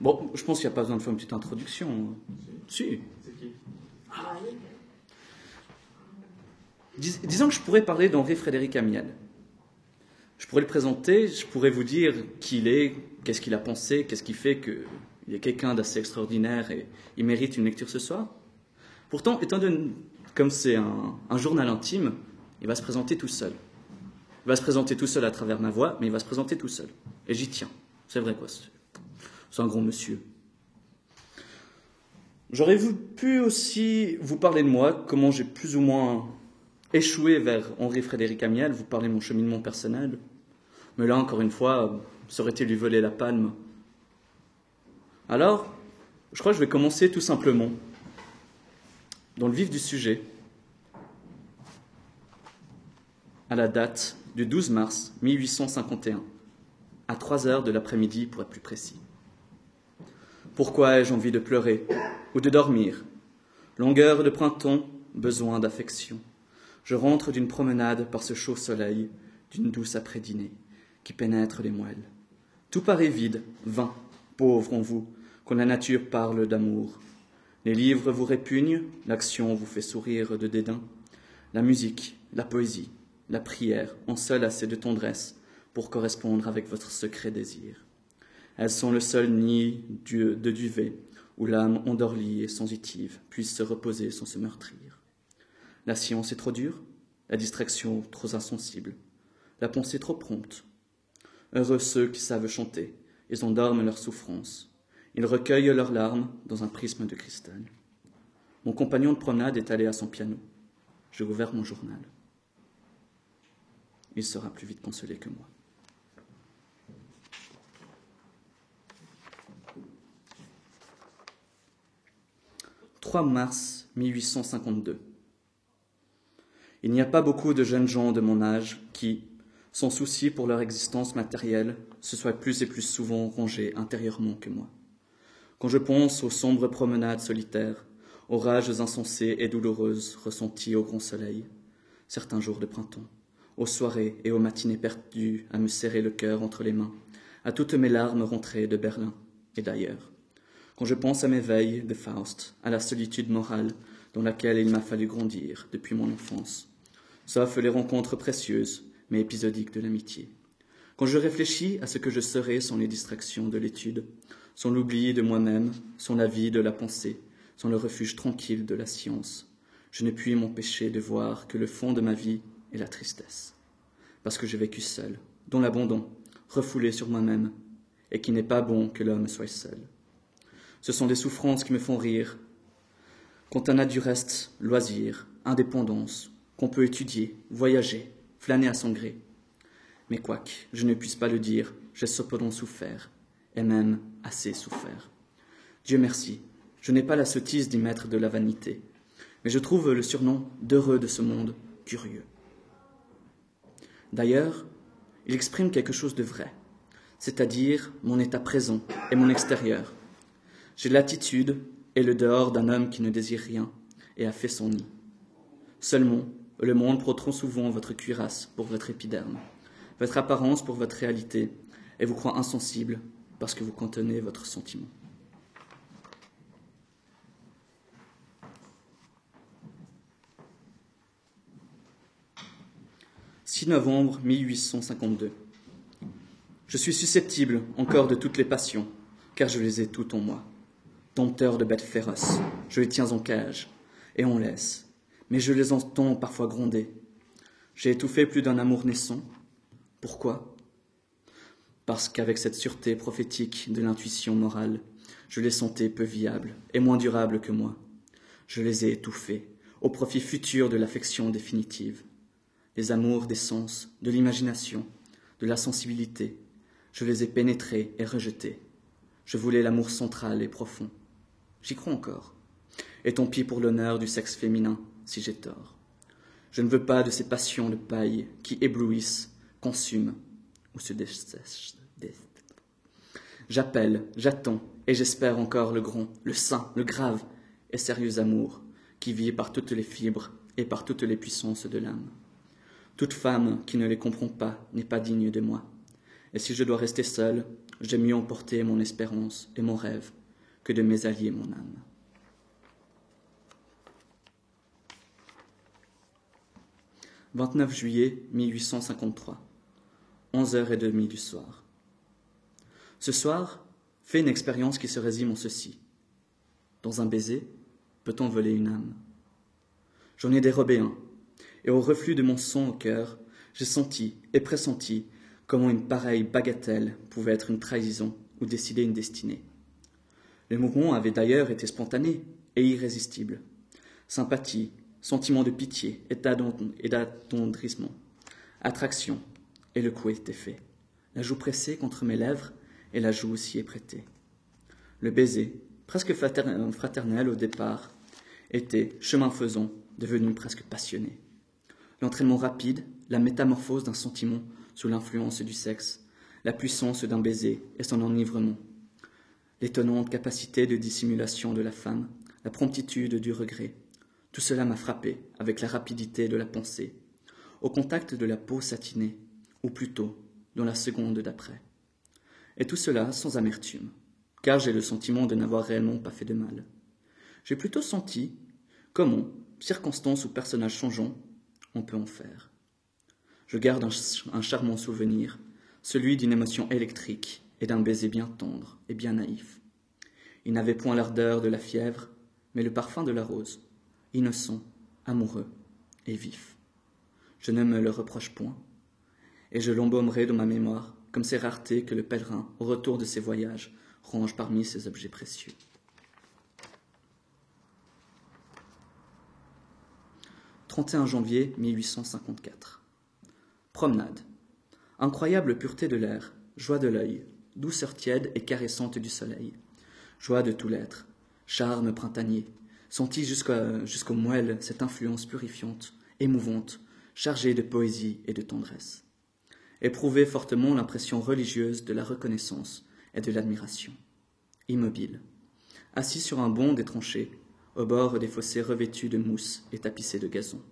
Bon, je pense qu'il n'y a pas besoin de faire une petite introduction. Si. Dis- disons que je pourrais parler d'Henri Frédéric Amiel. Je pourrais le présenter, je pourrais vous dire qui il est, qu'est-ce qu'il a pensé, qu'est-ce qui fait qu'il est quelqu'un d'assez extraordinaire et il mérite une lecture ce soir. Pourtant, étant donné comme c'est un, un journal intime, il va se présenter tout seul. Il va se présenter tout seul à travers ma voix, mais il va se présenter tout seul. Et j'y tiens. C'est vrai, quoi. C'est- un grand monsieur. J'aurais pu aussi vous parler de moi, comment j'ai plus ou moins échoué vers Henri Frédéric Amiel, vous parler de mon cheminement personnel. Mais là, encore une fois, été lui voler la palme. Alors, je crois que je vais commencer tout simplement dans le vif du sujet, à la date du 12 mars 1851, à 3 heures de l'après-midi pour être plus précis. Pourquoi ai-je envie de pleurer ou de dormir? Longueur de printemps, besoin d'affection. Je rentre d'une promenade par ce chaud soleil, d'une douce après-dînée qui pénètre les moelles. Tout paraît vide, vain, pauvre en vous, quand la nature parle d'amour. Les livres vous répugnent, l'action vous fait sourire de dédain. La musique, la poésie, la prière ont seul assez de tendresse pour correspondre avec votre secret désir. Elles sont le seul nid de duvet où l'âme endorlie et sensitive puisse se reposer sans se meurtrir. La science est trop dure, la distraction trop insensible, la pensée trop prompte. Heureux ceux qui savent chanter, ils endorment leurs souffrances. Ils recueillent leurs larmes dans un prisme de cristal. Mon compagnon de promenade est allé à son piano. J'ai ouvert mon journal. Il sera plus vite consolé que moi. 3 mars 1852. Il n'y a pas beaucoup de jeunes gens de mon âge qui, sans souci pour leur existence matérielle, se soient plus et plus souvent rangés intérieurement que moi. Quand je pense aux sombres promenades solitaires, aux rages insensées et douloureuses ressenties au grand soleil, certains jours de printemps, aux soirées et aux matinées perdues à me serrer le cœur entre les mains, à toutes mes larmes rentrées de Berlin et d'ailleurs, quand je pense à mes veilles de Faust, à la solitude morale dans laquelle il m'a fallu grandir depuis mon enfance, sauf les rencontres précieuses mais épisodiques de l'amitié. Quand je réfléchis à ce que je serais sans les distractions de l'étude, sans l'oubli de moi-même, sans la vie de la pensée, sans le refuge tranquille de la science, je ne puis m'empêcher de voir que le fond de ma vie est la tristesse. Parce que j'ai vécu seul, dans l'abandon, refoulé sur moi-même, et qu'il n'est pas bon que l'homme soit seul. Ce sont des souffrances qui me font rire. Quand on a du reste, loisir, indépendance, qu'on peut étudier, voyager, flâner à son gré. Mais quoique je ne puisse pas le dire, j'ai cependant souffert, et même assez souffert. Dieu merci, je n'ai pas la sottise d'y mettre de la vanité, mais je trouve le surnom d'heureux de ce monde curieux. D'ailleurs, il exprime quelque chose de vrai, c'est-à-dire mon état présent et mon extérieur. J'ai l'attitude et le dehors d'un homme qui ne désire rien et a fait son nid. Seulement, le monde prend trop souvent votre cuirasse pour votre épiderme, votre apparence pour votre réalité, et vous croit insensible parce que vous contenez votre sentiment. 6 novembre 1852. Je suis susceptible encore de toutes les passions, car je les ai toutes en moi. De bêtes féroces, je les tiens en cage, et on laisse, mais je les entends parfois gronder. J'ai étouffé plus d'un amour naissant. Pourquoi? Parce qu'avec cette sûreté prophétique de l'intuition morale, je les sentais peu viables et moins durables que moi. Je les ai étouffés au profit futur de l'affection définitive. Les amours des sens, de l'imagination, de la sensibilité, je les ai pénétrés et rejetés. Je voulais l'amour central et profond. J'y crois encore. Et tant pis pour l'honneur du sexe féminin, si j'ai tort. Je ne veux pas de ces passions de paille qui éblouissent, consument ou se dessèchent. J'appelle, j'attends et j'espère encore le grand, le saint, le grave et sérieux amour qui vit par toutes les fibres et par toutes les puissances de l'âme. Toute femme qui ne les comprend pas n'est pas digne de moi. Et si je dois rester seul, j'ai mieux emporté mon espérance et mon rêve que de mes alliés mon âme. « 29 juillet 1853, 11h30 du soir. Ce soir, fais une expérience qui se résume en ceci. Dans un baiser, peut-on voler une âme? J'en ai dérobé un, et au reflux de mon son au cœur, j'ai senti et pressenti comment une pareille bagatelle pouvait être une trahison ou décider une destinée. Le mouvement avait d'ailleurs été spontané et irrésistible. Sympathie, sentiment de pitié et d'attendrissement, attraction, et le coup était fait. La joue pressée contre mes lèvres et la joue aussi est prêtée. Le baiser, presque fraternel au départ, était, chemin faisant, devenu presque passionné. L'entraînement rapide, la métamorphose d'un sentiment sous l'influence du sexe, la puissance d'un baiser et son enivrement, l'étonnante capacité de dissimulation de la femme, la promptitude du regret, tout cela m'a frappé avec la rapidité de la pensée, au contact de la peau satinée, ou plutôt dans la seconde d'après. Et tout cela sans amertume, car j'ai le sentiment de n'avoir réellement pas fait de mal. J'ai plutôt senti comment, circonstances ou personnages changeants, on peut en faire. Je garde un, charmant souvenir, celui d'une émotion électrique et d'un baiser bien tendre et bien naïf. Il n'avait point l'ardeur de la fièvre, mais le parfum de la rose, innocent, amoureux et vif. Je ne me le reproche point, et je l'embaumerai dans ma mémoire comme ces raretés que le pèlerin, au retour de ses voyages, range parmi ses objets précieux. 31 janvier 1854. Promenade. Incroyable pureté de l'air, joie de l'œil, douceur tiède et caressante du soleil, joie de tout l'être, charme printanier, senti jusqu'au moelle cette influence purifiante, émouvante, chargée de poésie et de tendresse. Éprouver fortement l'impression religieuse de la reconnaissance et de l'admiration. Immobile, assis sur un banc des tranchées, au bord des fossés revêtus de mousse et tapissés de gazon.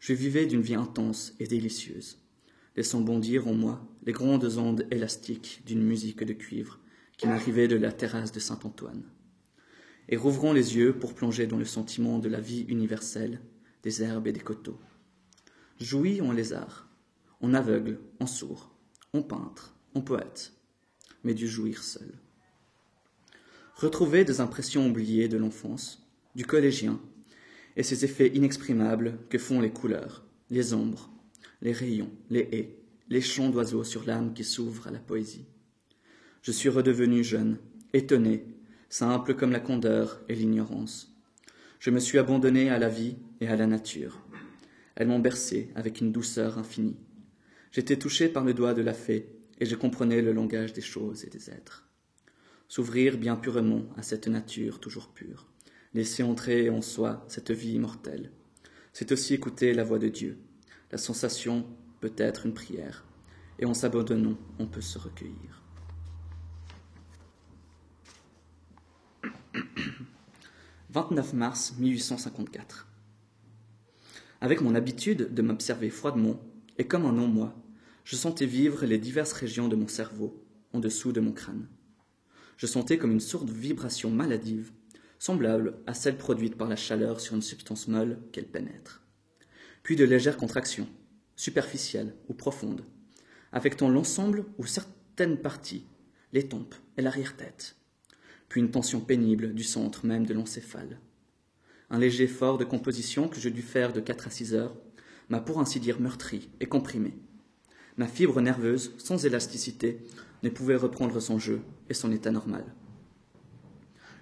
Je vivais d'une vie intense et délicieuse, laissant bondir en moi les grandes ondes élastiques d'une musique de cuivre qui m'arrivait de la terrasse de Saint-Antoine. Et rouvrant les yeux pour plonger dans le sentiment de la vie universelle, des herbes et des coteaux. Jouis en lézard, en aveugle, en sourd, en peintre, en poète, mais du jouir seul. Retrouver des impressions oubliées de l'enfance, du collégien, et ces effets inexprimables que font les couleurs, les ombres, les rayons, les haies, les chants d'oiseaux sur l'âme qui s'ouvre à la poésie. Je suis redevenu jeune, étonné, simple comme la candeur et l'ignorance. Je me suis abandonné à la vie et à la nature. Elles m'ont bercé avec une douceur infinie. J'étais touché par le doigt de la fée et je comprenais le langage des choses et des êtres. S'ouvrir bien purement à cette nature toujours pure laisser entrer en soi cette vie immortelle. C'est aussi écouter la voix de Dieu. La sensation peut être une prière, et en s'abandonnant, on peut se recueillir. « 29 mars 1854. Avec mon habitude de m'observer froidement, et comme un non-moi, je sentais vivre les diverses régions de mon cerveau, en dessous de mon crâne. Je sentais comme une sourde vibration maladive semblable à celle produite par la chaleur sur une substance molle qu'elle pénètre. Puis de légères contractions, superficielles ou profondes, affectant l'ensemble ou certaines parties, les tempes et l'arrière-tête. Puis une tension pénible du centre même de l'encéphale. Un léger effort de composition que je dus faire de quatre à six heures m'a pour ainsi dire meurtri et comprimé. Ma fibre nerveuse, sans élasticité, ne pouvait reprendre son jeu et son état normal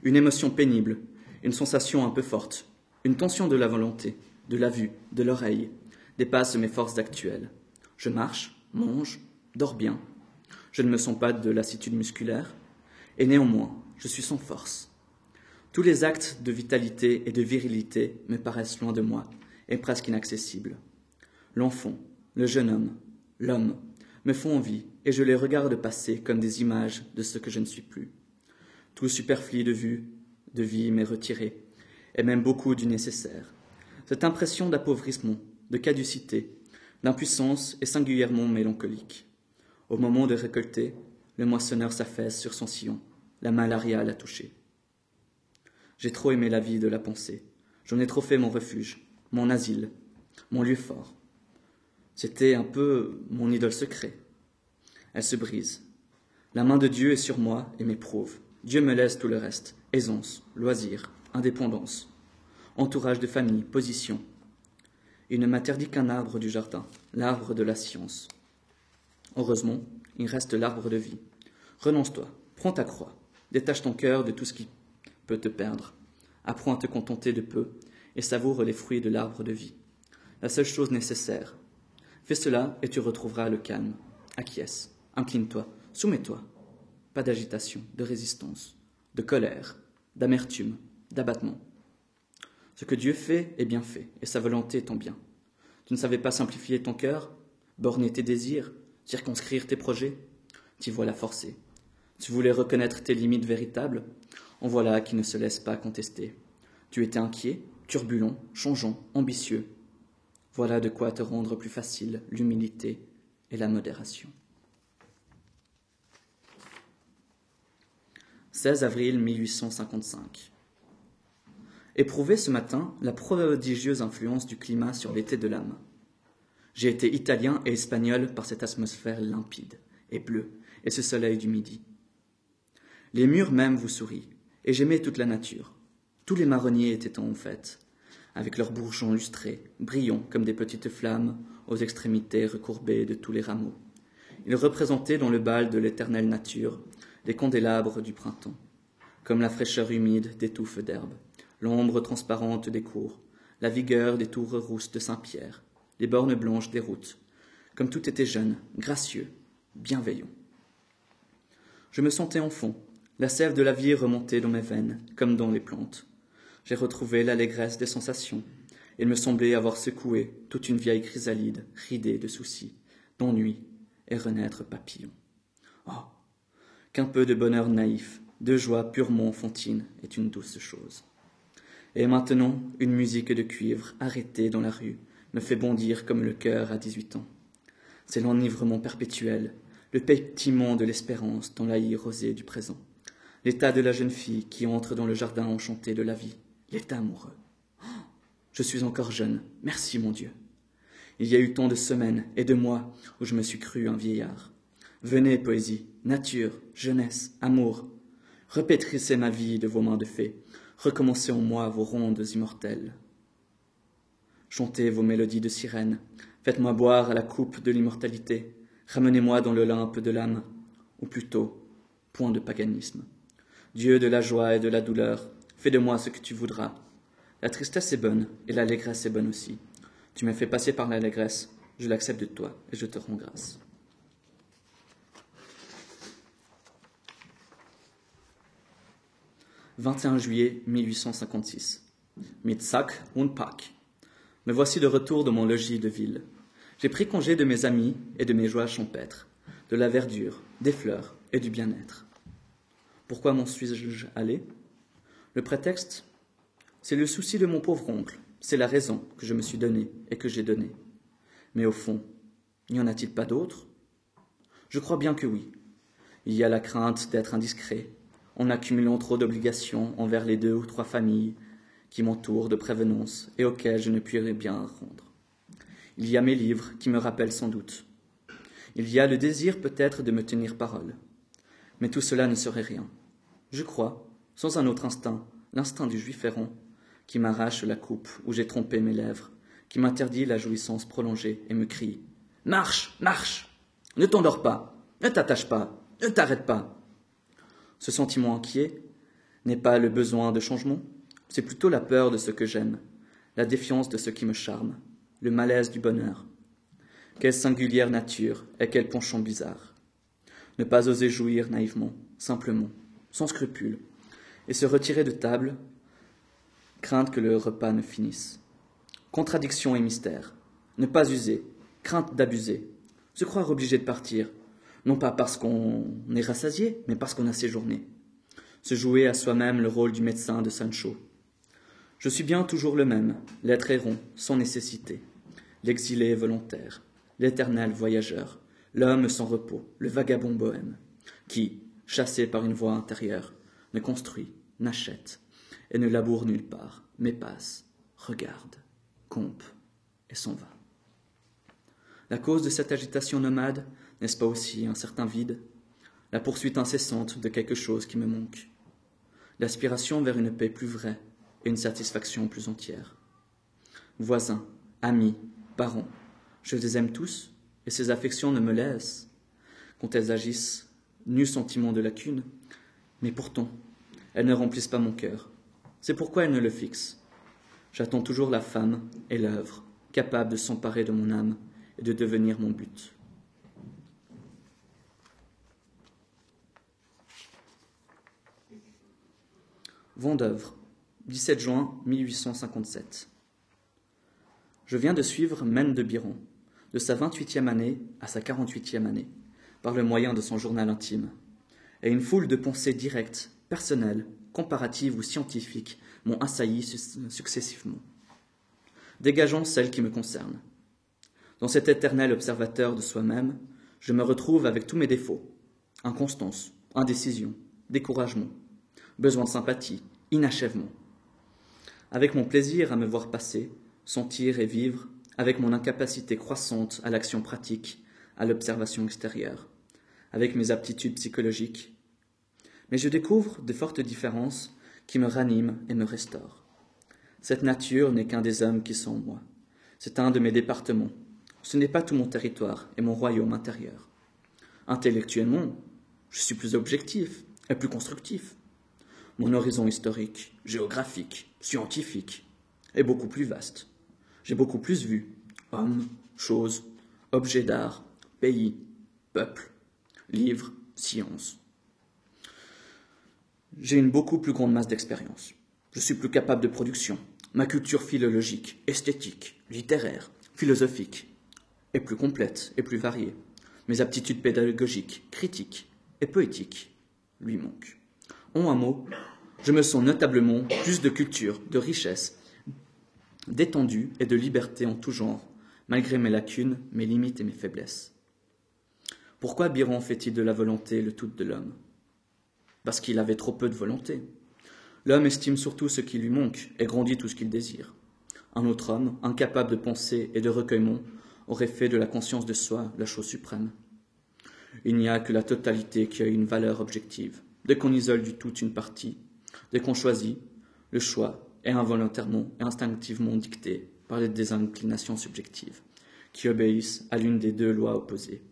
une émotion pénible, une sensation un peu forte, une tension de la volonté, de la vue, de l'oreille, dépasse mes forces actuelles. Je marche, mange, dors bien. Je ne me sens pas de lassitude musculaire, et néanmoins, je suis sans force. Tous les actes de vitalité et de virilité me paraissent loin de moi et presque inaccessibles. L'enfant, le jeune homme, l'homme me font envie et je les regarde passer comme des images de ce que je ne suis plus. Tout superflu de vue, de vie m'est retiré, et même beaucoup du nécessaire. Cette impression d'appauvrissement, de caducité, d'impuissance est singulièrement mélancolique. Au moment de récolter, le moissonneur s'affaisse sur son sillon, la malaria l'a touché. J'ai trop aimé la vie de la pensée, j'en ai trop fait mon refuge, mon asile, mon lieu fort. C'était un peu mon idole secret. Elle se brise. La main de Dieu est sur moi et m'éprouve. Dieu me laisse tout le reste aisance, loisir, indépendance, entourage de famille, position. Il ne m'interdit qu'un arbre du jardin, l'arbre de la science. Heureusement, il reste l'arbre de vie. Renonce-toi, prends ta croix, détache ton cœur de tout ce qui peut te perdre. Apprends à te contenter de peu et savoure les fruits de l'arbre de vie. La seule chose nécessaire. Fais cela et tu retrouveras le calme. Acquiesce, incline-toi, soumets-toi. Pas d'agitation, de résistance, de colère, d'amertume, d'abattement. Ce que Dieu fait est bien fait, et sa volonté est ton bien. Tu ne savais pas simplifier ton cœur, borner tes désirs, circonscrire tes projets? T'y voilà forcé. Tu voulais reconnaître tes limites véritables? En voilà qui ne se laisse pas contester. Tu étais inquiet, turbulent, changeant, ambitieux. Voilà de quoi te rendre plus facile l'humilité et la modération. 16 avril 1855. Éprouvé ce matin la prodigieuse influence du climat sur l'été de l'âme. J'ai été italien et espagnol par cette atmosphère limpide et bleue et ce soleil du midi. Les murs même vous sourient, et j'aimais toute la nature. Tous les marronniers étaient en fête, avec leurs bourgeons lustrés, brillants comme des petites flammes aux extrémités recourbées de tous les rameaux. Ils représentaient dans le bal de l'éternelle nature les candélabres du printemps, comme la fraîcheur humide des touffes d'herbe, l'ombre transparente des cours, la vigueur des tours rousses de Saint-Pierre, les bornes blanches des routes, comme tout était jeune, gracieux, bienveillant. Je me sentais enfant, la sève de la vie remontait dans mes veines, comme dans les plantes. J'ai retrouvé l'allégresse des sensations. Il me semblait avoir secoué toute une vieille chrysalide, ridée de soucis, d'ennui et renaître papillon. Oh, qu'un peu de bonheur naïf, de joie purement enfantine est une douce chose. Et maintenant, une musique de cuivre arrêtée dans la rue me fait bondir comme le cœur à dix-huit ans. C'est l'enivrement perpétuel, le pétillement de l'espérance dans l'aïe rosée du présent, l'état de la jeune fille qui entre dans le jardin enchanté de la vie, l'état amoureux. Je suis encore jeune, merci mon Dieu. Il y a eu tant de semaines et de mois où je me suis cru un vieillard. Venez, poésie, nature, jeunesse, amour, repétrissez ma vie de vos mains de fée, recommencez en moi vos rondes immortelles. Chantez vos mélodies de sirène, faites-moi boire à la coupe de l'immortalité, ramenez-moi dans l'Olympe de l'âme, ou plutôt, point de paganisme. Dieu de la joie et de la douleur, fais de moi ce que tu voudras. La tristesse est bonne, et l'allégresse est bonne aussi. Tu m'as fait passer par l'allégresse, je l'accepte de toi, et je te rends grâce. 21 juillet 1856. Mit sac und pack. Me voici de retour de mon logis de ville. J'ai pris congé de mes amis et de mes joies champêtres, de la verdure, des fleurs et du bien-être. Pourquoi m'en suis-je allé? Le prétexte? C'est le souci de mon pauvre oncle, c'est la raison que je me suis donnée et que j'ai donnée. Mais au fond, n'y en a-t-il pas d'autres? Je crois bien que oui. Il y a la crainte d'être indiscret, en accumulant trop d'obligations envers les deux ou trois familles qui m'entourent de prévenance et auxquelles je ne puis bien rendre. Il y a mes livres qui me rappellent sans doute. Il y a le désir peut-être de me tenir parole. Mais tout cela ne serait rien. Je crois, sans un autre instinct, l'instinct du juif errant, qui m'arrache la coupe où j'ai trompé mes lèvres, qui m'interdit la jouissance prolongée et me crie Marche, marche Ne t'endors pas, ne t'attache pas, ne t'arrête pas ce sentiment inquiet n'est pas le besoin de changement, c'est plutôt la peur de ce que j'aime, la défiance de ce qui me charme, le malaise du bonheur. Quelle singulière nature et quel penchant bizarre. Ne pas oser jouir naïvement, simplement, sans scrupule, et se retirer de table, crainte que le repas ne finisse. Contradiction et mystère. Ne pas user, crainte d'abuser, se croire obligé de partir, non pas parce qu'on est rassasié, mais parce qu'on a séjourné. Se jouer à soi-même le rôle du médecin de Sancho. Je suis bien toujours le même, l'être errant, sans nécessité, l'exilé volontaire, l'éternel voyageur, l'homme sans repos, le vagabond bohème. qui, chassé par une voix intérieure, ne construit, n'achète, et ne laboure nulle part, mais passe, regarde, compe, et s'en va. La cause de cette agitation nomade, n'est-ce pas aussi un certain vide, la poursuite incessante de quelque chose qui me manque, l'aspiration vers une paix plus vraie et une satisfaction plus entière. Voisins, amis, parents, je les aime tous, et ces affections ne me laissent, quand elles agissent, nul sentiment de lacune, mais pourtant, elles ne remplissent pas mon cœur. C'est pourquoi elles ne le fixent. J'attends toujours la femme et l'œuvre, capable de s'emparer de mon âme et de devenir mon but. Vendœuvre, 17 juin 1857. Je viens de suivre Mène de Biron, de sa 28e année à sa 48e année, par le moyen de son journal intime, et une foule de pensées directes, personnelles, comparatives ou scientifiques m'ont assailli successivement. Dégageons celles qui me concernent. Dans cet éternel observateur de soi-même, je me retrouve avec tous mes défauts inconstance, indécision, découragement, besoin de sympathie, inachèvement. Avec mon plaisir à me voir passer, sentir et vivre, avec mon incapacité croissante à l'action pratique, à l'observation extérieure, avec mes aptitudes psychologiques. Mais je découvre de fortes différences qui me raniment et me restaurent. Cette nature n'est qu'un des hommes qui sont en moi. C'est un de mes départements. Ce n'est pas tout mon territoire et mon royaume intérieur. Intellectuellement, je suis plus objectif et plus constructif. Mon horizon historique, géographique, scientifique est beaucoup plus vaste. J'ai beaucoup plus vu hommes, choses, objets d'art, pays, peuples, livres, sciences. J'ai une beaucoup plus grande masse d'expérience. Je suis plus capable de production. Ma culture philologique, esthétique, littéraire, philosophique est plus complète et plus variée. Mes aptitudes pédagogiques, critiques et poétiques lui manquent. En un mot, je me sens notablement plus de culture, de richesse d'étendue et de liberté en tout genre, malgré mes lacunes, mes limites et mes faiblesses. Pourquoi Biron fait-il de la volonté le tout de l'homme? Parce qu'il avait trop peu de volonté. L'homme estime surtout ce qui lui manque et grandit tout ce qu'il désire. Un autre homme, incapable de pensée et de recueillement, aurait fait de la conscience de soi la chose suprême. Il n'y a que la totalité qui a une valeur objective. Dès qu'on isole du tout une partie, dès qu'on choisit, le choix est involontairement et instinctivement dicté par les désinclinations subjectives, qui obéissent à l'une des deux lois opposées,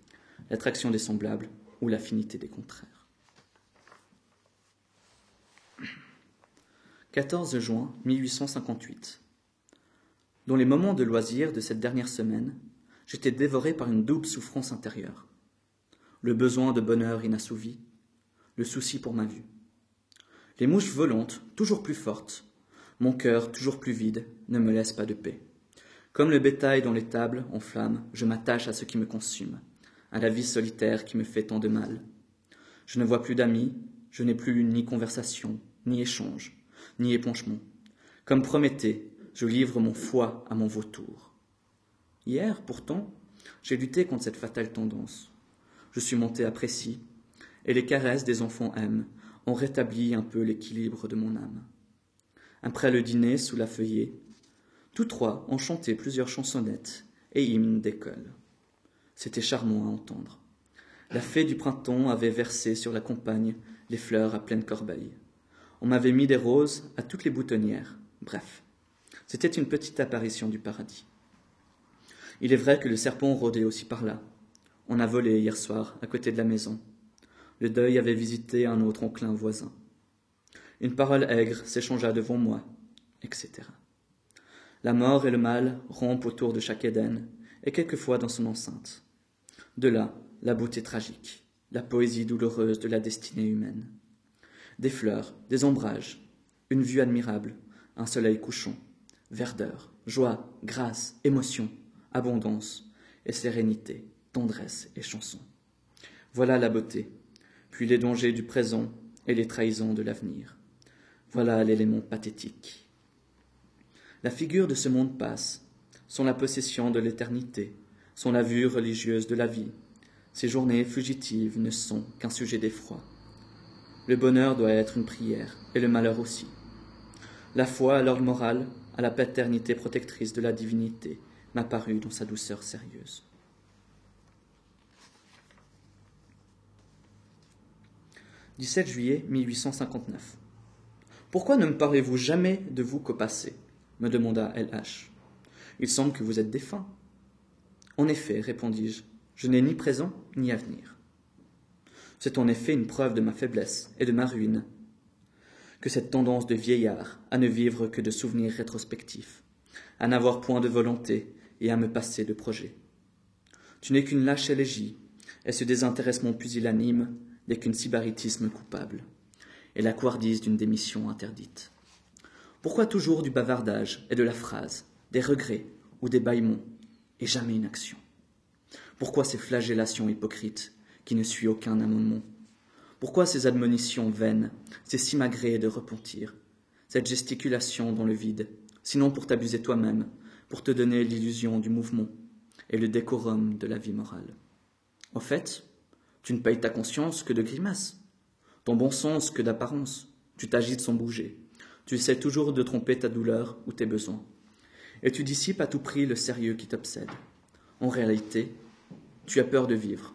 l'attraction des semblables ou l'affinité des contraires. 14 juin 1858. Dans les moments de loisir de cette dernière semaine, j'étais dévoré par une double souffrance intérieure. Le besoin de bonheur inassouvi, le souci pour ma vue. Les mouches volantes, toujours plus fortes, mon cœur, toujours plus vide, ne me laisse pas de paix. Comme le bétail dans les tables en flammes, je m'attache à ce qui me consume, à la vie solitaire qui me fait tant de mal. Je ne vois plus d'amis, je n'ai plus ni conversation, ni échange, ni épanchement. Comme Prométhée, je livre mon foie à mon vautour. Hier, pourtant, j'ai lutté contre cette fatale tendance. Je suis monté à Précy, et les caresses des enfants aiment ont rétabli un peu l'équilibre de mon âme après le dîner sous la feuillée. Tous trois ont chanté plusieurs chansonnettes et hymnes d'école. C'était charmant à entendre. La fée du printemps avait versé sur la campagne les fleurs à pleine corbeille. On m'avait mis des roses à toutes les boutonnières. Bref, c'était une petite apparition du paradis. Il est vrai que le serpent rôdait aussi par là. On a volé hier soir à côté de la maison. Le deuil avait visité un autre enclin voisin. Une parole aigre s'échangea devant moi, etc. La mort et le mal rompent autour de chaque Éden, et quelquefois dans son enceinte. De là, la beauté tragique, la poésie douloureuse de la destinée humaine. Des fleurs, des ombrages, une vue admirable, un soleil couchant, verdeur, joie, grâce, émotion, abondance et sérénité, tendresse et chanson. Voilà la beauté, puis les dangers du présent et les trahisons de l'avenir. Voilà l'élément pathétique. La figure de ce monde passe, sont la possession de l'éternité, sont la vue religieuse de la vie, Ces journées fugitives ne sont qu'un sujet d'effroi. Le bonheur doit être une prière, et le malheur aussi. La foi à l'ordre moral, à la paternité protectrice de la divinité, m'apparut dans sa douceur sérieuse. 17 juillet 1859. Pourquoi ne me parlez-vous jamais de vous qu'au passé me demanda LH. Il semble que vous êtes défunt. En effet, répondis-je, je n'ai ni présent ni avenir. C'est en effet une preuve de ma faiblesse et de ma ruine que cette tendance de vieillard à ne vivre que de souvenirs rétrospectifs, à n'avoir point de volonté et à me passer de projets. Tu n'es qu'une lâche élégie, et ce désintéressement pusillanime n'est qu'une sybaritisme coupable, et la couardise d'une démission interdite. Pourquoi toujours du bavardage et de la phrase, des regrets ou des bâillements, et jamais une action? Pourquoi ces flagellations hypocrites qui ne suivent aucun amendement? Pourquoi ces admonitions vaines, ces simagrées de repentir, cette gesticulation dans le vide, sinon pour t'abuser toi-même, pour te donner l'illusion du mouvement et le décorum de la vie morale? En fait, tu ne payes ta conscience que de grimaces, ton bon sens que d'apparence, tu t'agites sans bouger, tu essaies toujours de tromper ta douleur ou tes besoins. Et tu dissipes à tout prix le sérieux qui t'obsède. En réalité, tu as peur de vivre.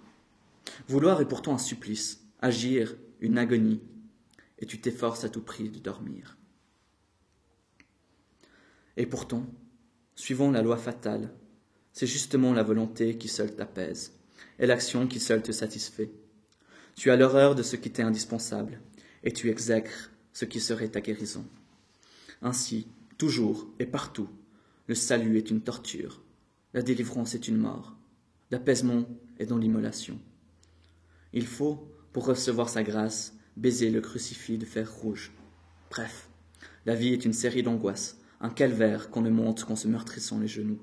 Vouloir est pourtant un supplice, agir une agonie, et tu t'efforces à tout prix de dormir. Et pourtant, suivant la loi fatale, c'est justement la volonté qui seule t'apaise, et l'action qui seule te satisfait. Tu as l'horreur de ce qui t'est indispensable, et tu exècres ce qui serait ta guérison. Ainsi, toujours et partout, le salut est une torture, la délivrance est une mort, l'apaisement est dans l'immolation. Il faut, pour recevoir sa grâce, baiser le crucifix de fer rouge. Bref, la vie est une série d'angoisses, un calvaire qu'on ne monte qu'en se meurtrissant les genoux.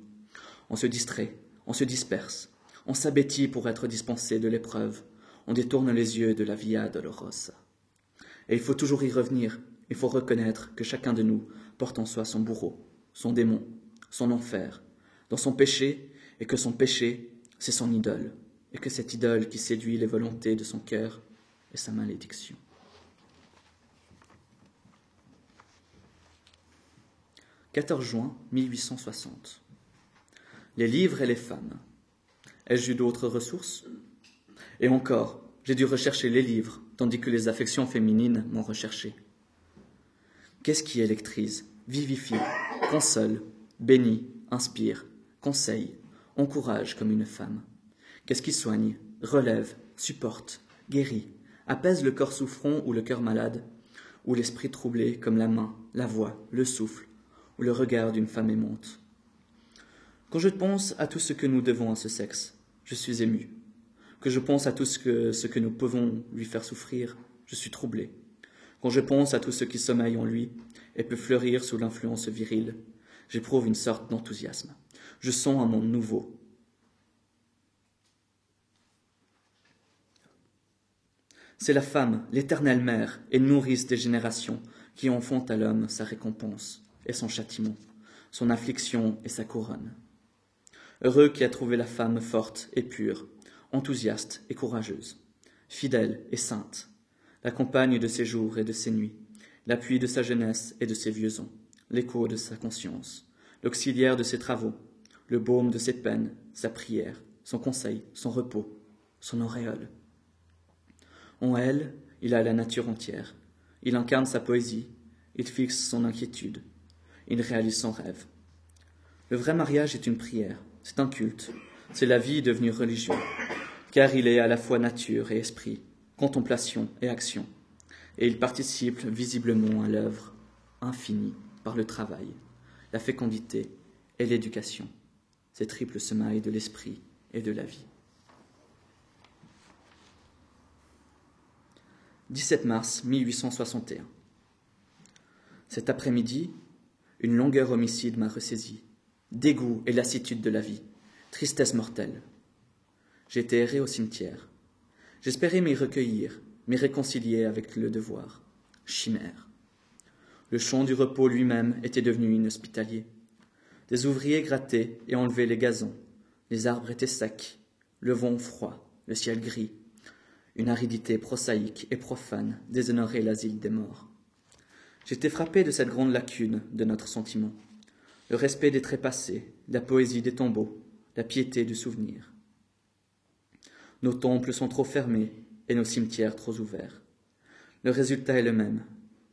On se distrait, on se disperse, on s'abêtit pour être dispensé de l'épreuve, on détourne les yeux de la via dolorosa. Et il faut toujours y revenir, il faut reconnaître que chacun de nous porte en soi son bourreau, son démon, son enfer, dans son péché, et que son péché, c'est son idole, et que cette idole qui séduit les volontés de son cœur est sa malédiction. 14 juin 1860. Les livres et les femmes. Ai-je eu d'autres ressources? Et encore, j'ai dû rechercher les livres, tandis que les affections féminines m'ont recherché. Qu'est-ce qui électrise, vivifie, console, bénit, inspire, conseille, encourage comme une femme? Qu'est-ce qui soigne, relève, supporte, guérit, apaise le corps souffrant ou le cœur malade, ou l'esprit troublé comme la main, la voix, le souffle, ou le regard d'une femme aimante? Quand je pense à tout ce que nous devons à ce sexe, je suis ému. Que je pense à tout ce que, nous pouvons lui faire souffrir, je suis troublé. Quand je pense à tout ce qui sommeille en lui et peut fleurir sous l'influence virile, j'éprouve une sorte d'enthousiasme. Je sens un monde nouveau. C'est la femme, l'éternelle mère et nourrice des générations qui en font à l'homme sa récompense et son châtiment, son affliction et sa couronne. Heureux qui a trouvé la femme forte et pure, enthousiaste et courageuse, fidèle et sainte, la compagne de ses jours et de ses nuits, l'appui de sa jeunesse et de ses vieux ans, l'écho de sa conscience, l'auxiliaire de ses travaux, le baume de ses peines, sa prière, son conseil, son repos, son auréole. En elle, il a la nature entière. Il incarne sa poésie, il fixe son inquiétude, il réalise son rêve. Le vrai mariage est une prière, c'est un culte, c'est la vie devenue religion, car il est à la fois nature et esprit, contemplation et action, et il participe visiblement à l'œuvre infinie par le travail, la fécondité et l'éducation, ces triples semailles de l'esprit et de la vie. 17 mars 1861. Cet après-midi, une longueur homicide m'a ressaisi. Dégoût et lassitude de la vie, tristesse mortelle. Été erré au cimetière. J'espérais m'y recueillir, m'y réconcilier avec le devoir. Chimère. Le champ du repos lui-même était devenu inhospitalier. Des ouvriers grattaient et enlevaient les gazons. Les arbres étaient secs, le vent froid, le ciel gris. Une aridité prosaïque et profane déshonorait l'asile des morts. J'étais frappé de cette grande lacune de notre sentiment, le respect des trépassés, la poésie des tombeaux, la piété du souvenir. Nos temples sont trop fermés et nos cimetières trop ouverts. Le résultat est le même,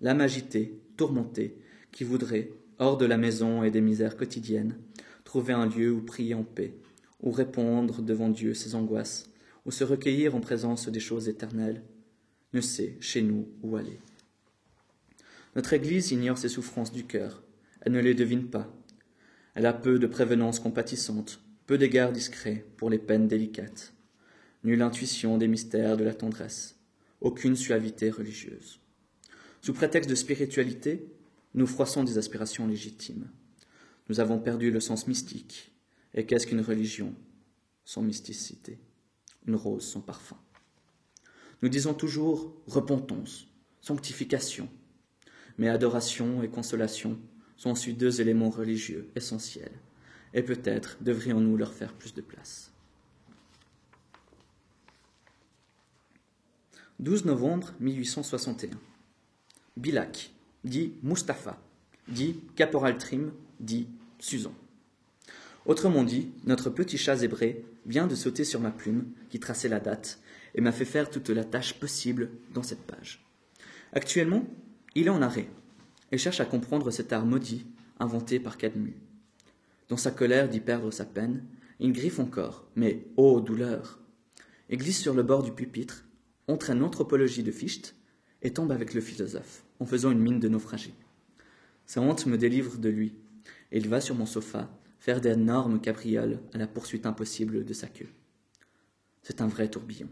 l'âme agitée, tourmentée, qui voudrait, hors de la maison et des misères quotidiennes, trouver un lieu où prier en paix, où répondre devant Dieu ses angoisses, où se recueillir en présence des choses éternelles, ne sait chez nous où aller. Notre Église ignore ses souffrances du cœur, elle ne les devine pas. Elle a peu de prévenance compatissante, peu d'égards discrets pour les peines délicates, nulle intuition des mystères de la tendresse, aucune suavité religieuse. Sous prétexte de spiritualité, nous froissons des aspirations légitimes. Nous avons perdu le sens mystique. Et qu'est-ce qu'une religion sans mysticité? Une rose sans parfum. Nous disons toujours repentance, sanctification, mais adoration et consolation sont ensuite deux éléments religieux essentiels, et peut-être devrions-nous leur faire plus de place. 12 novembre 1861. Bilac, dit Mustapha, dit Caporal Trim, dit Susan. Autrement dit, notre petit chat zébré vient de sauter sur ma plume qui traçait la date et m'a fait faire toute la tâche possible dans cette page. Actuellement, il est en arrêt et cherche à comprendre cet art maudit inventé par Cadmu. Dans sa colère d'y perdre sa peine, il griffe encore, mais ô douleur Il glisse sur le bord du pupitre, entraîne l'anthropologie de Fichte et tombe avec le philosophe, en faisant une mine de naufragé. Sa honte me délivre de lui, et il va sur mon sofa faire d'énormes cabrioles à la poursuite impossible de sa queue. C'est un vrai tourbillon.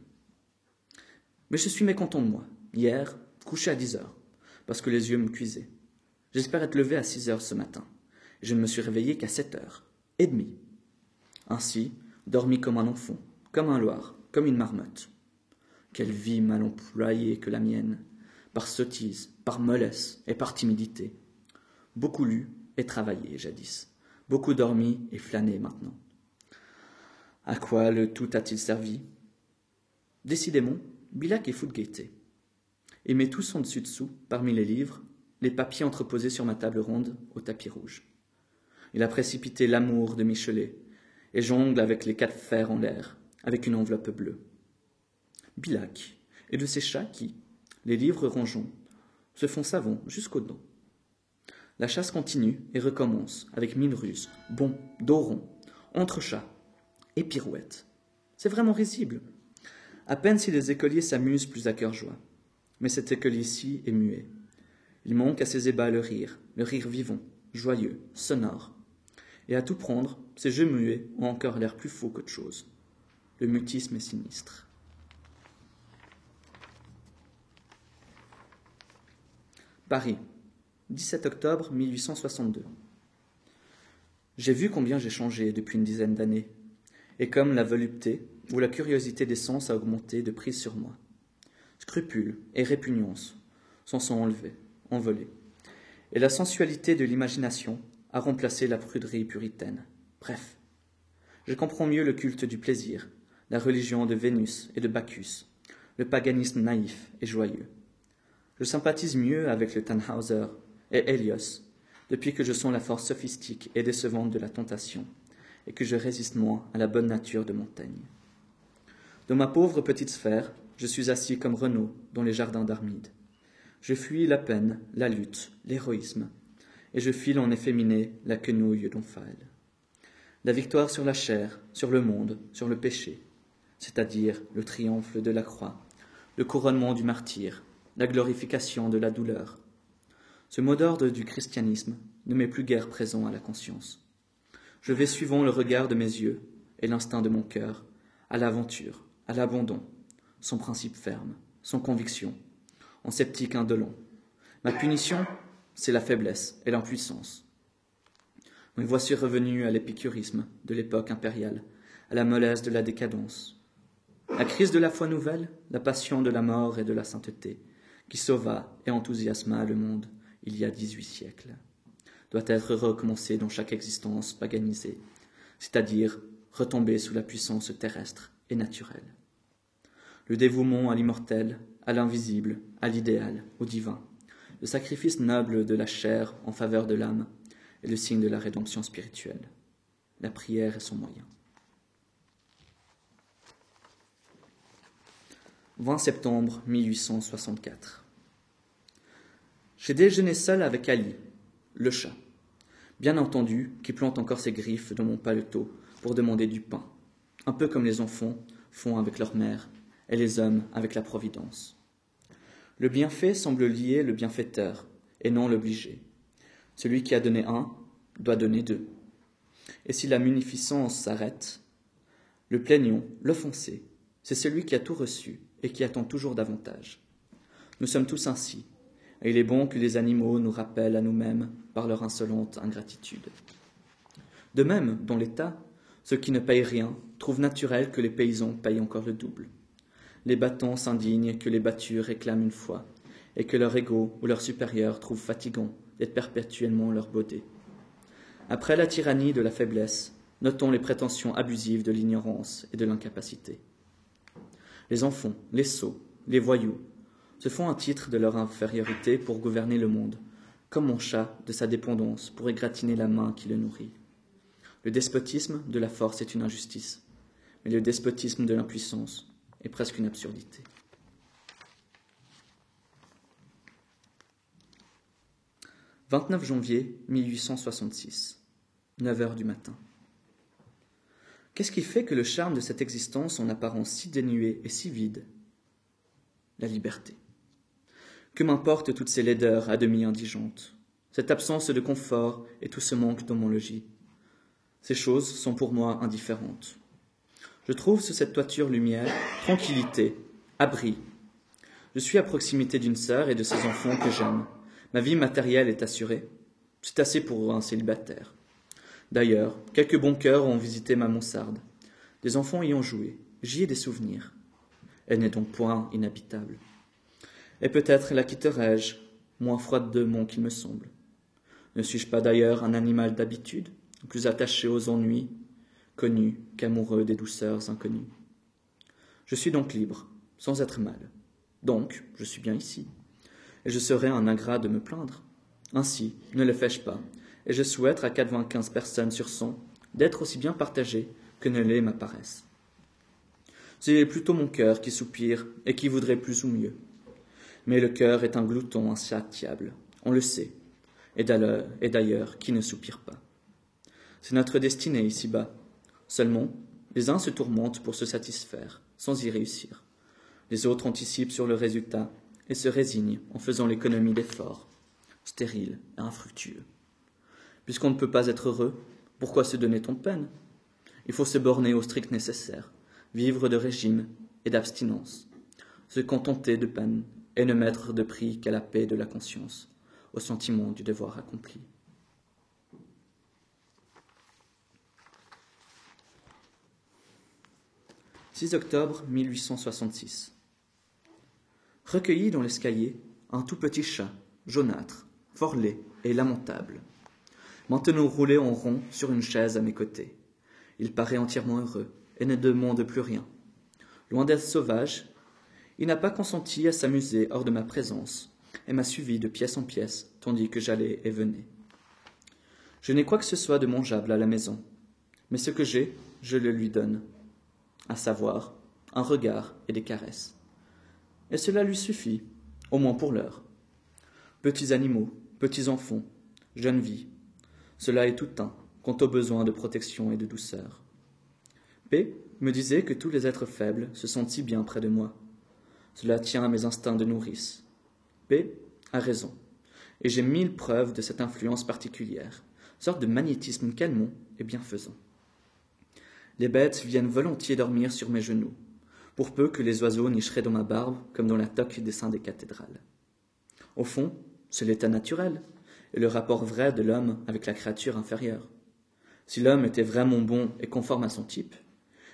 Mais je suis mécontent de moi. Hier, couché à dix heures, parce que les yeux me cuisaient. J'espère être levé à six heures ce matin, je ne me suis réveillé qu'à sept heures et demie. Ainsi, dormi comme un enfant, comme un loir, comme une marmotte. Quelle vie mal employée que la mienne, par sottise, par mollesse et par timidité. Beaucoup lu et travaillé jadis, beaucoup dormi et flâné maintenant. À quoi le tout a-t-il servi? Décidément, Billac est fou de gaieté. Il met tout son dessus-dessous, parmi les livres, les papiers entreposés sur ma table ronde au tapis rouge. Il a précipité l'amour de Michelet et jongle avec les quatre fers en l'air, avec une enveloppe bleue. Billac et de ces chats qui, les livres rongeons, se font savants jusqu'aux dents. La chasse continue et recommence avec mille ruses, bons, dos rond, entrechats et pirouettes. C'est vraiment risible. À peine si les écoliers s'amusent plus à cœur joie. Mais cet écolier-ci est muet. Il manque à ses ébats le rire, le rire vivant, joyeux, sonore. Et à tout prendre, ces jeux muets ont encore l'air plus faux qu'autre chose. Le mutisme est sinistre. Paris, 17 octobre 1862. J'ai vu combien j'ai changé depuis une dizaine d'années, et comme la volupté ou la curiosité des sens a augmenté de prise sur moi. Scrupules et répugnance s'en sont enlevés, envolés, et la sensualité de l'imagination a remplacé la pruderie puritaine. Bref, je comprends mieux le culte du plaisir, la religion de Vénus et de Bacchus, le paganisme naïf et joyeux. Je sympathise mieux avec le Tannhauser et Helios depuis que je sens la force sophistique et décevante de la tentation et que je résiste moins à la bonne nature de Montaigne. Dans ma pauvre petite sphère, je suis assis comme Renaud dans les jardins d'Armide. Je fuis la peine, la lutte, l'héroïsme, et je file en efféminé la quenouille d'Omphale. La victoire sur la chair, sur le monde, sur le péché, c'est-à-dire le triomphe de la croix, le couronnement du martyr, la glorification de la douleur. Ce mot d'ordre du christianisme ne m'est plus guère présent à la conscience. Je vais suivant le regard de mes yeux et l'instinct de mon cœur, à l'aventure, à l'abandon, son principe ferme, son conviction, sceptique indolent. Ma punition, c'est la faiblesse et l'impuissance. Me voici revenu à l'épicurisme de l'époque impériale, à la mollesse de la décadence. La crise de la foi nouvelle, la passion de la mort et de la sainteté, qui sauva et enthousiasma le monde il y a dix-huit siècles, doit être recommencé dans chaque existence paganisée, c'est-à-dire retomber sous la puissance terrestre et naturelle. le dévouement à l'immortel, à l'invisible, à l'idéal, au divin, le sacrifice noble de la chair en faveur de l'âme est le signe de la rédemption spirituelle. La prière est son moyen. 20 septembre 1864. J'ai déjeuné seul avec Ali, le chat, bien entendu, qui plante encore ses griffes dans mon paletot pour demander du pain, un peu comme les enfants font avec leur mère et les hommes avec la providence. Le bienfait semble lier le bienfaiteur et non l'obligé. Celui qui a donné un doit donner deux. Et si la munificence s'arrête, le plaignant, l'offensé, c'est celui qui a tout reçu et qui attend toujours davantage. Nous sommes tous ainsi, et il est bon que les animaux nous rappellent à nous-mêmes par leur insolente ingratitude. De même, dans l'État, ceux qui ne payent rien trouvent naturel que les paysans payent encore le double. Les battants s'indignent que les battus réclament une fois, et que leurs égaux ou leurs supérieurs trouvent fatigant d'être perpétuellement leur beauté. Après la tyrannie de la faiblesse, notons les prétentions abusives de l'ignorance et de l'incapacité. Les enfants, les sots, les voyous, se font un titre de leur infériorité pour gouverner le monde, comme mon chat de sa dépendance pour égratiner la main qui le nourrit. Le despotisme de la force est une injustice, mais le despotisme de l'impuissance est presque une absurdité. « 29 janvier 1866, 9 heures du matin. Qu'est-ce qui fait que le charme de cette existence en apparence si dénuée et si vide? La liberté. Que m'importent toutes ces laideurs à demi indigentes, cette absence de confort et tout ce manque logis Ces choses sont pour moi indifférentes. Je trouve sous cette toiture lumière, tranquillité, abri. Je suis à proximité d'une sœur et de ses enfants que j'aime. Ma vie matérielle est assurée. C'est assez pour un célibataire. D'ailleurs, quelques bons cœurs ont visité ma mansarde. Des enfants y ont joué. J'y ai des souvenirs. Elle n'est donc point inhabitable. Et peut-être la quitterai-je, moins froide de mon qu'il me semble. Ne suis-je pas d'ailleurs un animal d'habitude, plus attaché aux ennuis, connus qu'amoureux des douceurs inconnues Je suis donc libre, sans être mal. Donc, je suis bien ici. Et je serais un ingrat de me plaindre. Ainsi, ne le fais-je pas, et je souhaite à quatre-vingt-quinze personnes sur cent d'être aussi bien partagées que ne l'est ma paresse. C'est plutôt mon cœur qui soupire et qui voudrait plus ou mieux. Mais le cœur est un glouton insatiable, on le sait, et d'ailleurs qui ne soupire pas. C'est notre destinée ici-bas. Seulement, les uns se tourmentent pour se satisfaire, sans y réussir. Les autres anticipent sur le résultat et se résignent en faisant l'économie d'efforts, stériles et infructueux. Puisqu'on ne peut pas être heureux, pourquoi se donner tant de peine? Il faut se borner au strict nécessaire, vivre de régime et d'abstinence, se contenter de peine et ne mettre de prix qu'à la paix de la conscience, au sentiment du devoir accompli. « 6 octobre 1866. Recueilli dans l'escalier un tout petit chat, jaunâtre, fort laid et lamentable maintenant roulé en rond sur une chaise à mes côtés. Il paraît entièrement heureux et ne demande plus rien. Loin d'être sauvage, il n'a pas consenti à s'amuser hors de ma présence et m'a suivi de pièce en pièce tandis que j'allais et venais. Je n'ai quoi que ce soit de mangeable à la maison, mais ce que j'ai, je le lui donne, à savoir un regard et des caresses. Et cela lui suffit, au moins pour l'heure. Petits animaux, petits enfants, jeunes vie, cela est tout un quant aux besoins de protection et de douceur. P me disait que tous les êtres faibles se sentent bien près de moi. Cela tient à mes instincts de nourrice. P a raison, et j'ai mille preuves de cette influence particulière, sorte de magnétisme calmant et bienfaisant. Les bêtes viennent volontiers dormir sur mes genoux, pour peu que les oiseaux nicheraient dans ma barbe comme dans la toque des saints des cathédrales. Au fond, c'est l'état naturel, et le rapport vrai de l'homme avec la créature inférieure. Si l'homme était vraiment bon et conforme à son type,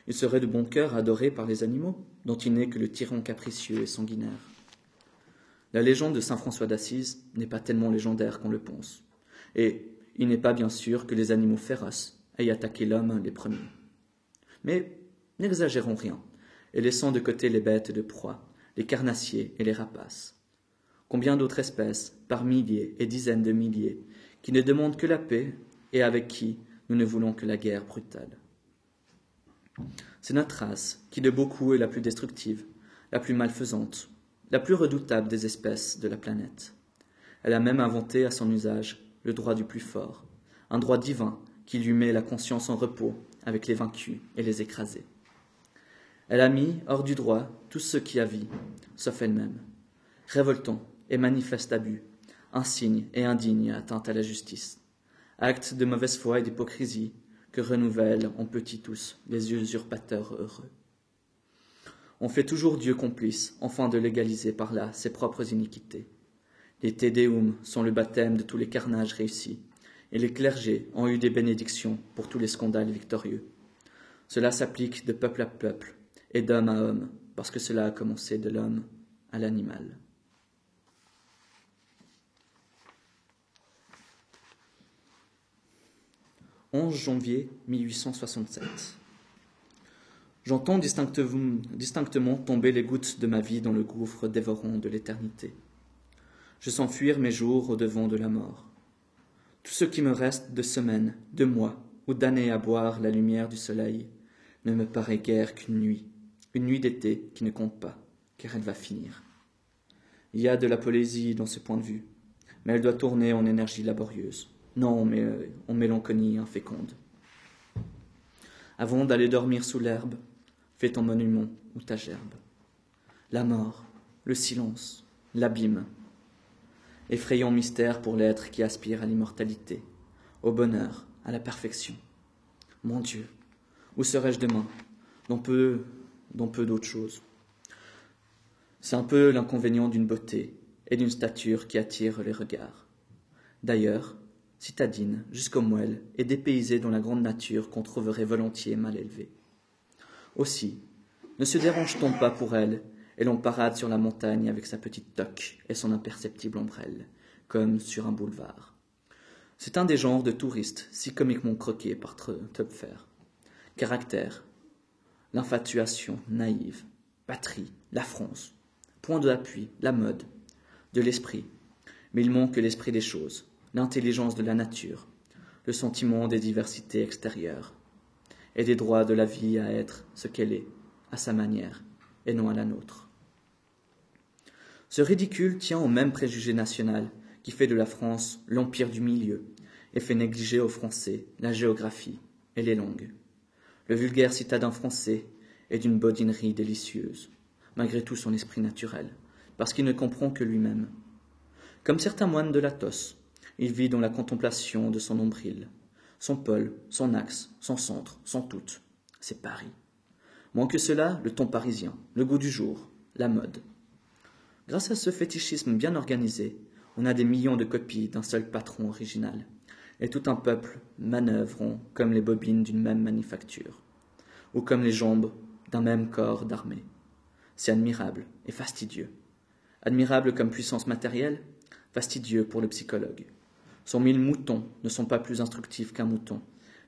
il serait de bon cœur adoré par les animaux, dont il n'est que le tyran capricieux et sanguinaire. La légende de saint François d'Assise n'est pas tellement légendaire qu'on le pense, et il n'est pas bien sûr que les animaux féroces aient attaqué l'homme les premiers. Mais n'exagérons rien, et laissant de côté les bêtes de proie, les carnassiers et les rapaces. Combien d'autres espèces, par milliers et dizaines de milliers, qui ne demandent que la paix et avec qui nous ne voulons que la guerre brutale. C'est notre race qui de beaucoup est la plus destructive, la plus malfaisante, la plus redoutable des espèces de la planète. Elle a même inventé à son usage le droit du plus fort, un droit divin qui lui met la conscience en repos avec les vaincus et les écrasés. Elle a mis hors du droit tout ce qui a vie, sauf elle-même, révoltant et manifeste abus, insigne et indigne atteinte à la justice, acte de mauvaise foi et d'hypocrisie que renouvellent en petit tous les usurpateurs heureux. On fait toujours Dieu complice, enfin de légaliser par là ses propres iniquités. Les Tédéum sont le baptême de tous les carnages réussis, et les clergés ont eu des bénédictions pour tous les scandales victorieux. Cela s'applique de peuple à peuple et d'homme à homme, parce que cela a commencé de l'homme à l'animal. 11 janvier 1867. J'entends distinctement tomber les gouttes de ma vie dans le gouffre dévorant de l'éternité. Je sens fuir mes jours au devant de la mort. Tout ce qui me reste de semaines, de mois ou d'années à boire la lumière du soleil ne me paraît guère qu'une nuit, une nuit d'été qui ne compte pas, car elle va finir. Il y a de la poésie dans ce point de vue, mais elle doit tourner en énergie laborieuse non, mais euh, en mélancolie inféconde. Avant d'aller dormir sous l'herbe, fais ton monument ou ta gerbe. La mort, le silence, l'abîme. Effrayant mystère pour l'être qui aspire à l'immortalité, au bonheur, à la perfection. Mon Dieu, où serais-je demain, dans peu, dans peu d'autres choses? C'est un peu l'inconvénient d'une beauté et d'une stature qui attire les regards. D'ailleurs, citadine, jusqu'aux moelles, et dépaysée dans la grande nature qu'on trouverait volontiers mal élevée. Aussi, ne se dérange-t-on pas pour elle, et l'on parade sur la montagne avec sa petite toque et son imperceptible ombrelle, comme sur un boulevard. C'est un des genres de touristes si comiquement croqués par Topfer. Caractère, l'infatuation naïve, patrie, la France, point d'appui, la mode, de l'esprit, mais il manque l'esprit des choses, l'intelligence de la nature, le sentiment des diversités extérieures, et des droits de la vie à être ce qu'elle est, à sa manière, et non à la nôtre. Ce ridicule tient au même préjugé national qui fait de la France l'empire du milieu et fait négliger aux Français la géographie et les langues. Le vulgaire citadin français est d'une bodinerie délicieuse, malgré tout son esprit naturel, parce qu'il ne comprend que lui-même. Comme certains moines de l'Athos, il vit dans la contemplation de son nombril. Son pôle, son axe, son centre, son tout, c'est Paris. Moins que cela, le ton parisien, le goût du jour, la mode. Grâce à ce fétichisme bien organisé, on a des millions de copies d'un seul patron original, et tout un peuple manœuvront comme les bobines d'une même manufacture, ou comme les jambes d'un même corps d'armée. C'est admirable et fastidieux. Admirable comme puissance matérielle, fastidieux pour le psychologue. Cent mille moutons ne sont pas plus instructifs qu'un mouton,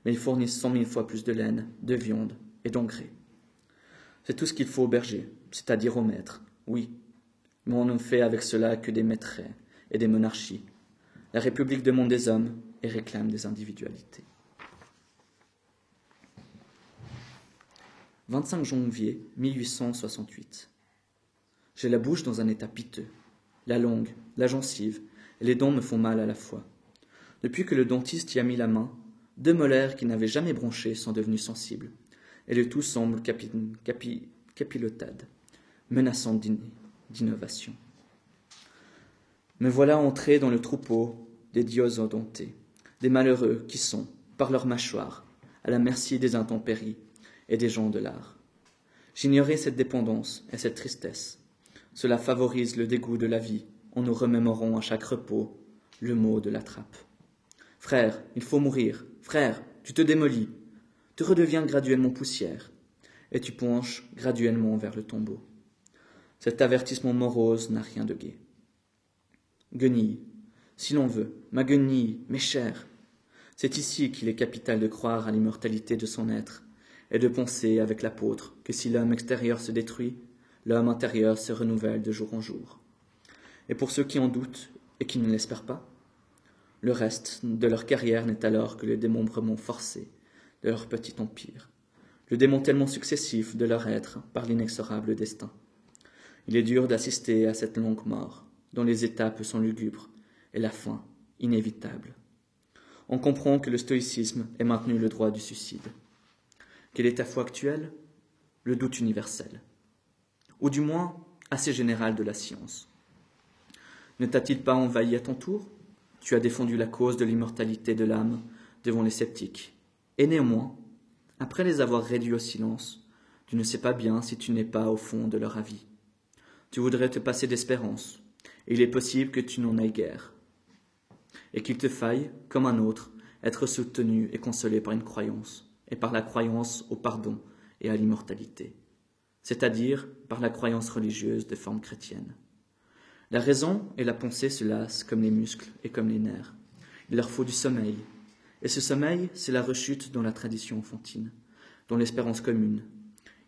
mais ils fournissent cent mille fois plus de laine, de viande et d'engrais. C'est tout ce qu'il faut au berger, c'est-à-dire au maître, oui. Mais on ne fait avec cela que des maîtres et des monarchies. La République demande des hommes et réclame des individualités. 25 janvier 1868. J'ai la bouche dans un état piteux. La langue, la gencive et les dents me font mal à la fois. Depuis que le dentiste y a mis la main, deux molaires qui n'avaient jamais bronché sont devenus sensibles, et le tout semble capilotade, menaçant d'innovation. Me voilà entré dans le troupeau des dieux indomptés, des malheureux qui sont, par leur mâchoire, à la merci des intempéries et des gens de l'art. J'ignorais cette dépendance et cette tristesse. Cela favorise le dégoût de la vie en nous remémorant à chaque repos le mot de la trappe. Frère, il faut mourir. Frère, tu te démolis. Tu redeviens graduellement poussière. Et tu penches graduellement vers le tombeau. Cet avertissement morose n'a rien de gai. Guenille, si l'on veut, ma guenille, mes chers. C'est ici qu'il est capital de croire à l'immortalité de son être et de penser avec l'apôtre que si l'homme extérieur se détruit, l'homme intérieur se renouvelle de jour en jour. Et pour ceux qui en doutent et qui ne l'espèrent pas, le reste de leur carrière n'est alors que le démembrement forcé de leur petit empire, le démantèlement successif de leur être par l'inexorable destin. Il est dur d'assister à cette longue mort, dont les étapes sont lugubres et la fin inévitable. On comprend que le stoïcisme ait maintenu le droit du suicide. Quel est ta foi actuelle Le doute universel, ou du moins assez général de la science. Ne t'a-t-il pas envahi à ton tour? Tu as défendu la cause de l'immortalité de l'âme devant les sceptiques. Et néanmoins, après les avoir réduits au silence, tu ne sais pas bien si tu n'es pas au fond de leur avis. Tu voudrais te passer d'espérance, et il est possible que tu n'en aies guère, et qu'il te faille, comme un autre, être soutenu et consolé par une croyance, et par la croyance au pardon et à l'immortalité, c'est-à-dire par la croyance religieuse de forme chrétienne. La raison et la pensée se lassent comme les muscles et comme les nerfs. Il leur faut du sommeil, et ce sommeil, c'est la rechute dans la tradition enfantine, dans l'espérance commune.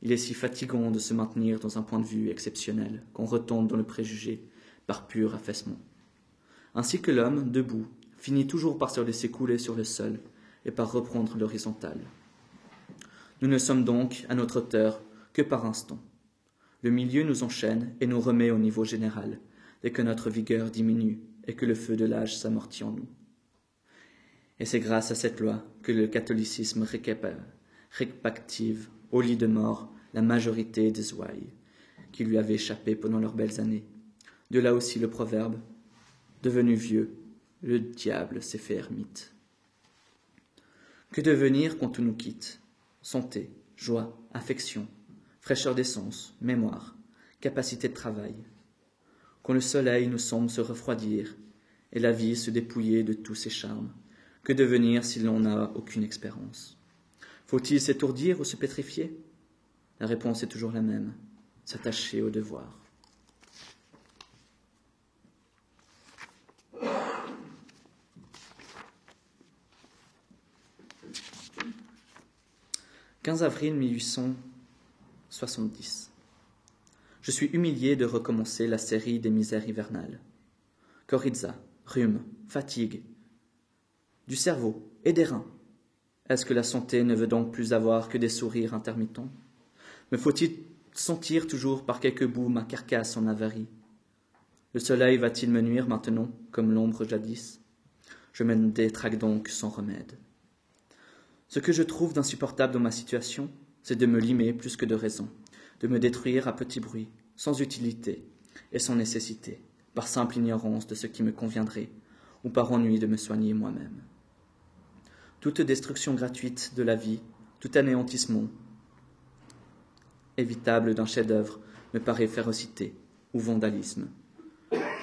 Il est si fatigant de se maintenir dans un point de vue exceptionnel qu'on retombe dans le préjugé par pur affaissement. Ainsi que l'homme, debout, finit toujours par se laisser couler sur le sol et par reprendre l'horizontale. Nous ne sommes donc, à notre hauteur, que par instant. Le milieu nous enchaîne et nous remet au niveau général, dès que notre vigueur diminue et que le feu de l'âge s'amortit en nous. Et c'est grâce à cette loi que le catholicisme récapactive au lit de mort la majorité des ouailles qui lui avaient échappé pendant leurs belles années. De là aussi le proverbe Devenu vieux, le diable s'est fait ermite. Que devenir quand tout nous quitte? Santé, joie, affection, fraîcheur d'essence, mémoire, capacité de travail. Quand le soleil nous semble se refroidir et la vie se dépouiller de tous ses charmes, que devenir si l'on n'a aucune expérience? Faut-il s'étourdir ou se pétrifier? La réponse est toujours la même, s'attacher au devoir. 15 avril 1870. Je suis humilié de recommencer la série des misères hivernales. Coryza, rhume, fatigue, du cerveau et des reins. Est-ce que la santé ne veut donc plus avoir que des sourires intermittents? Me faut-il sentir toujours par quelques bouts ma carcasse en avarie? Le soleil va-t-il me nuire maintenant, comme l'ombre jadis? Je me détraque donc sans remède. Ce que je trouve d'insupportable dans ma situation, c'est de me limer plus que de raison, de me détruire à petit bruit, sans utilité et sans nécessité, par simple ignorance de ce qui me conviendrait, ou par ennui de me soigner moi-même. Toute destruction gratuite de la vie, tout anéantissement évitable d'un chef-d'œuvre me paraît férocité ou vandalisme.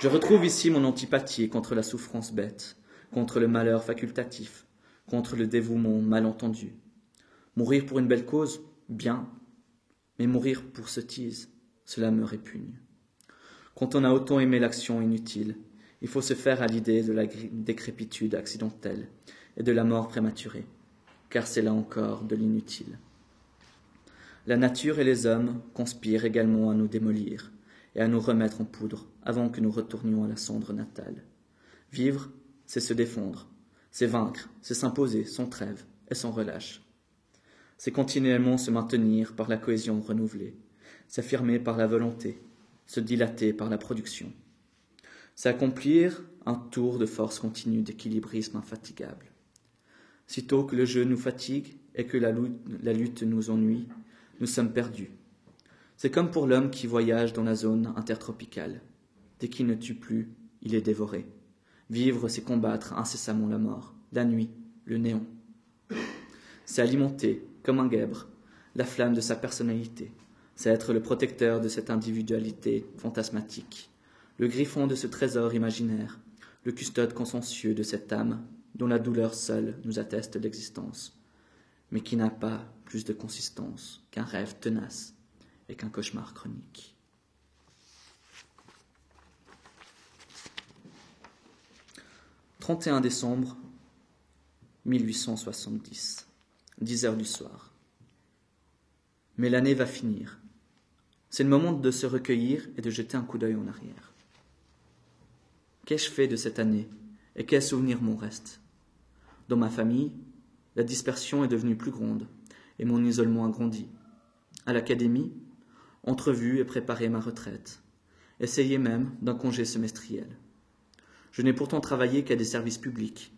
Je retrouve ici mon antipathie contre la souffrance bête, contre le malheur facultatif, contre le dévouement mal entendu. Mourir pour une belle cause, bien, mais mourir pour sottise, cela me répugne. Quand on a autant aimé l'action inutile, il faut se faire à l'idée de la décrépitude accidentelle et de la mort prématurée, car c'est là encore de l'inutile. La nature et les hommes conspirent également à nous démolir et à nous remettre en poudre avant que nous retournions à la cendre natale. Vivre, c'est se défendre, c'est vaincre, c'est s'imposer sans trêve et sans relâche. C'est continuellement se maintenir par la cohésion renouvelée, s'affirmer par la volonté, se dilater par la production. C'est accomplir un tour de force continue d'équilibrisme infatigable. Sitôt que le jeu nous fatigue et que la lutte nous ennuie, nous sommes perdus. C'est comme pour l'homme qui voyage dans la zone intertropicale. Dès qu'il ne tue plus, il est dévoré. Vivre, c'est combattre incessamment la mort, la nuit, le néant. C'est alimenter, comme un guèbre, la flamme de sa personnalité. C'est être le protecteur de cette individualité fantasmatique, le griffon de ce trésor imaginaire, le custode consciencieux de cette âme dont la douleur seule nous atteste l'existence, mais qui n'a pas plus de consistance qu'un rêve tenace et qu'un cauchemar chronique. 31 décembre 1870, 10 heures du soir. Mais l'année va finir. C'est le moment de se recueillir et de jeter un coup d'œil en arrière. Qu'ai-je fait de cette année et quels souvenirs m'en reste Dans ma famille, la dispersion est devenue plus grande et mon isolement a grandi. À l'académie, entrevu et préparé ma retraite, essayé même d'un congé semestriel. Je n'ai pourtant travaillé qu'à des services publics,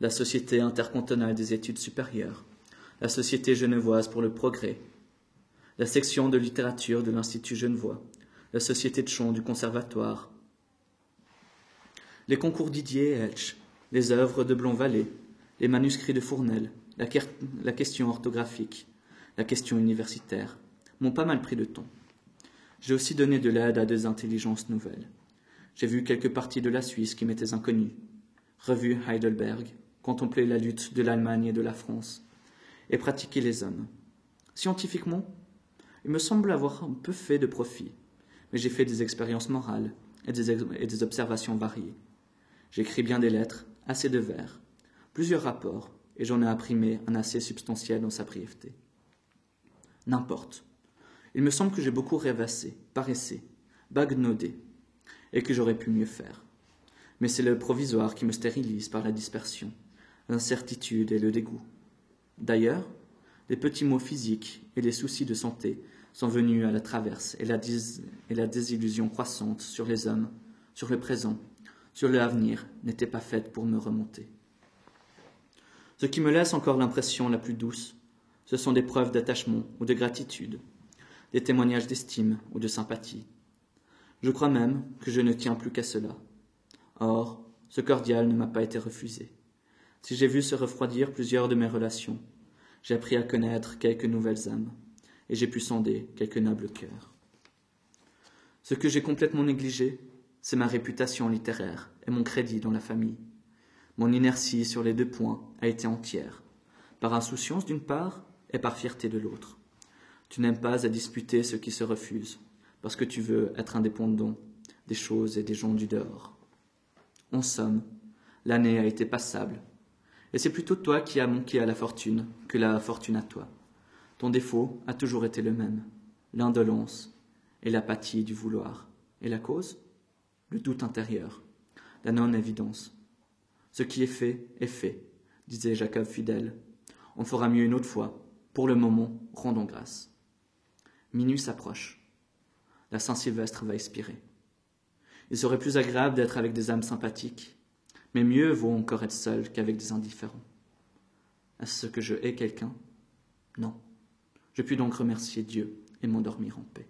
la Société intercantonale des études supérieures, la Société genevoise pour le progrès, la section de littérature de l'Institut Genevois, la Société de chant du Conservatoire, les concours Didier et Elch, les œuvres de Blond-Vallée, les manuscrits de Fournel, la, question orthographique, la question universitaire, m'ont pas mal pris de temps. J'ai aussi donné de l'aide à des intelligences nouvelles. J'ai vu quelques parties de la Suisse qui m'étaient inconnues, revu Heidelberg, contemplé la lutte de l'Allemagne et de la France, et pratiqué les hommes. Scientifiquement, il me semble avoir un peu fait de profit, mais j'ai fait des expériences morales et des, et des observations variées. J'écris bien des lettres, assez de vers, plusieurs rapports, et j'en ai imprimé un assez substantiel dans sa brièveté. N'importe. Il me semble que j'ai beaucoup rêvassé, paressé, bagnaudé, et que j'aurais pu mieux faire. Mais c'est le provisoire qui me stérilise par la dispersion, l'incertitude et le dégoût. D'ailleurs, les petits maux physiques et les soucis de santé sont venus à la traverse et la, et la désillusion croissante sur les hommes, sur le présent, sur l'avenir n'était pas faite pour me remonter. Ce qui me laisse encore l'impression la plus douce, ce sont des preuves d'attachement ou de gratitude, des témoignages d'estime ou de sympathie. Je crois même que je ne tiens plus qu'à cela. Or, ce cordial ne m'a pas été refusé. Si j'ai vu se refroidir plusieurs de mes relations, j'ai appris à connaître quelques nouvelles âmes, et j'ai pu sonder quelques nobles cœurs. Ce que j'ai complètement négligé, c'est ma réputation littéraire et mon crédit dans la famille. Mon inertie sur les deux points a été entière, par insouciance d'une part et par fierté de l'autre. Tu n'aimes pas à disputer ce qui se refuse, parce que tu veux être indépendant des choses et des gens du dehors. En somme, l'année a été passable, et c'est plutôt toi qui as manqué à la fortune que la fortune à toi. Ton défaut a toujours été le même, l'indolence et l'apathie du vouloir. Et la cause? Le doute intérieur, la non-évidence. Ce qui est fait est fait, disait Jacob fidèle. On fera mieux une autre fois. Pour le moment, rendons grâce. Minuit s'approche. La Saint-Sylvestre va expirer. Il serait plus agréable d'être avec des âmes sympathiques, mais mieux vaut encore être seul qu'avec des indifférents. Est-ce que je hais quelqu'un? Non. Je puis donc remercier Dieu et m'endormir en paix.